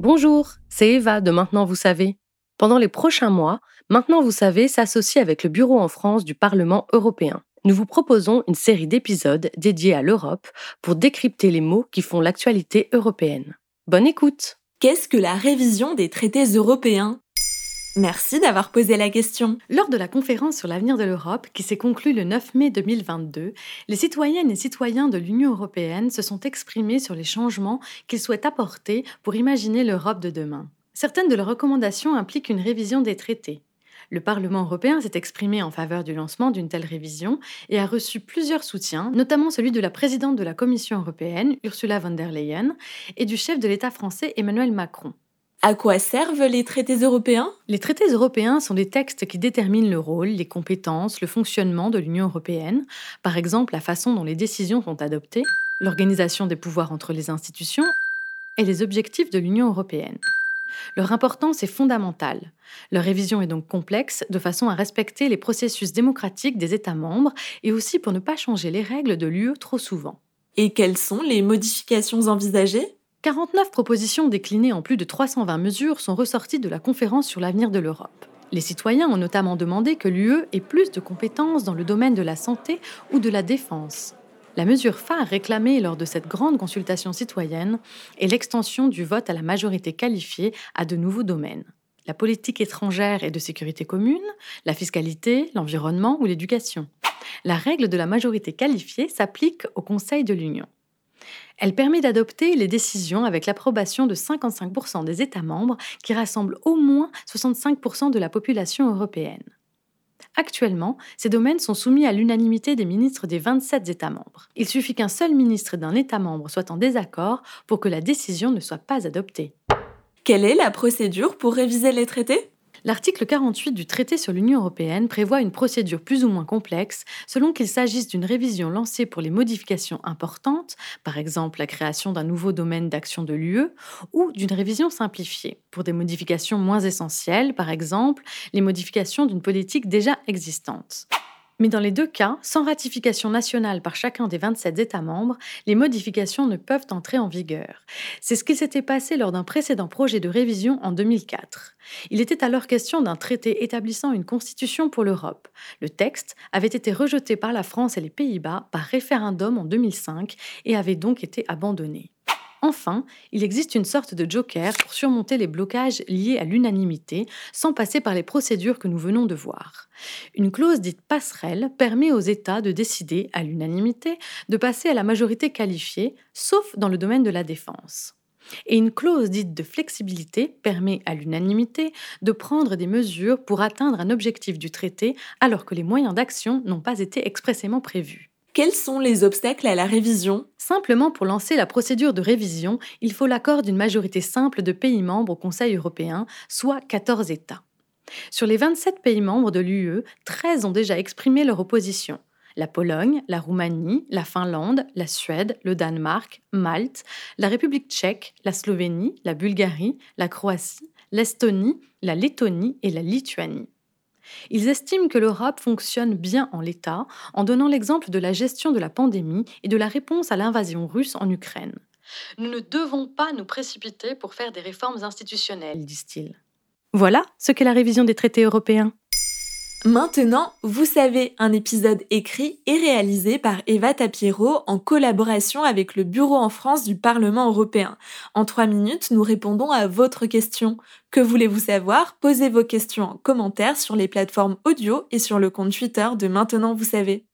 Bonjour, c'est Eva de Maintenant Vous savez. Pendant les prochains mois, Maintenant Vous savez s'associe avec le Bureau en France du Parlement européen. Nous vous proposons une série d'épisodes dédiés à l'Europe pour décrypter les mots qui font l'actualité européenne. Bonne écoute Qu'est-ce que la révision des traités européens? Merci d'avoir posé la question. Lors de la conférence sur l'avenir de l'Europe, qui s'est conclue le 9 mai 2022, les citoyennes et citoyens de l'Union européenne se sont exprimés sur les changements qu'ils souhaitent apporter pour imaginer l'Europe de demain. Certaines de leurs recommandations impliquent une révision des traités. Le Parlement européen s'est exprimé en faveur du lancement d'une telle révision et a reçu plusieurs soutiens, notamment celui de la présidente de la Commission européenne, Ursula von der Leyen, et du chef de l'État français, Emmanuel Macron. À quoi servent les traités européens? Les traités européens sont des textes qui déterminent le rôle, les compétences, le fonctionnement de l'Union européenne, par exemple la façon dont les décisions sont adoptées, l'organisation des pouvoirs entre les institutions et les objectifs de l'Union européenne. Leur importance est fondamentale. Leur révision est donc complexe de façon à respecter les processus démocratiques des États membres et aussi pour ne pas changer les règles de l'UE trop souvent. Et quelles sont les modifications envisagées? 49 propositions déclinées en plus de 320 mesures sont ressorties de la conférence sur l'avenir de l'Europe. Les citoyens ont notamment demandé que l'UE ait plus de compétences dans le domaine de la santé ou de la défense. La mesure phare réclamée lors de cette grande consultation citoyenne est l'extension du vote à la majorité qualifiée à de nouveaux domaines. La politique étrangère et de sécurité commune, la fiscalité, l'environnement ou l'éducation. La règle de la majorité qualifiée s'applique au Conseil de l'Union. Elle permet d'adopter les décisions avec l'approbation de 55% des États membres qui rassemblent au moins 65% de la population européenne. Actuellement, ces domaines sont soumis à l'unanimité des ministres des 27 États membres. Il suffit qu'un seul ministre d'un État membre soit en désaccord pour que la décision ne soit pas adoptée. Quelle est la procédure pour réviser les traités? L'article 48 du traité sur l'Union européenne prévoit une procédure plus ou moins complexe selon qu'il s'agisse d'une révision lancée pour les modifications importantes, par exemple la création d'un nouveau domaine d'action de l'UE, ou d'une révision simplifiée, pour des modifications moins essentielles, par exemple les modifications d'une politique déjà existante. Mais dans les deux cas, sans ratification nationale par chacun des 27 États membres, les modifications ne peuvent entrer en vigueur. C'est ce qui s'était passé lors d'un précédent projet de révision en 2004. Il était alors question d'un traité établissant une constitution pour l'Europe. Le texte avait été rejeté par la France et les Pays-Bas par référendum en 2005 et avait donc été abandonné. Enfin, il existe une sorte de joker pour surmonter les blocages liés à l'unanimité sans passer par les procédures que nous venons de voir. Une clause dite passerelle permet aux États de décider, à l'unanimité, de passer à la majorité qualifiée, sauf dans le domaine de la défense. Et une clause dite de flexibilité permet à l'unanimité de prendre des mesures pour atteindre un objectif du traité alors que les moyens d'action n'ont pas été expressément prévus. Quels sont les obstacles à la révision? Simplement pour lancer la procédure de révision, il faut l'accord d'une majorité simple de pays membres au Conseil européen, soit 14 États. Sur les 27 pays membres de l'UE, 13 ont déjà exprimé leur opposition. La Pologne, la Roumanie, la Finlande, la Suède, le Danemark, Malte, la République tchèque, la Slovénie, la Bulgarie, la Croatie, l'Estonie, la Lettonie et la Lituanie. Ils estiment que l'Europe fonctionne bien en l'état en donnant l'exemple de la gestion de la pandémie et de la réponse à l'invasion russe en Ukraine. Nous ne devons pas nous précipiter pour faire des réformes institutionnelles, disent-ils. Voilà ce qu'est la révision des traités européens. Maintenant, vous savez, un épisode écrit et réalisé par Eva Tapiero en collaboration avec le Bureau en France du Parlement européen. En trois minutes, nous répondons à votre question. Que voulez-vous savoir? Posez vos questions en commentaire sur les plateformes audio et sur le compte Twitter de Maintenant, vous savez.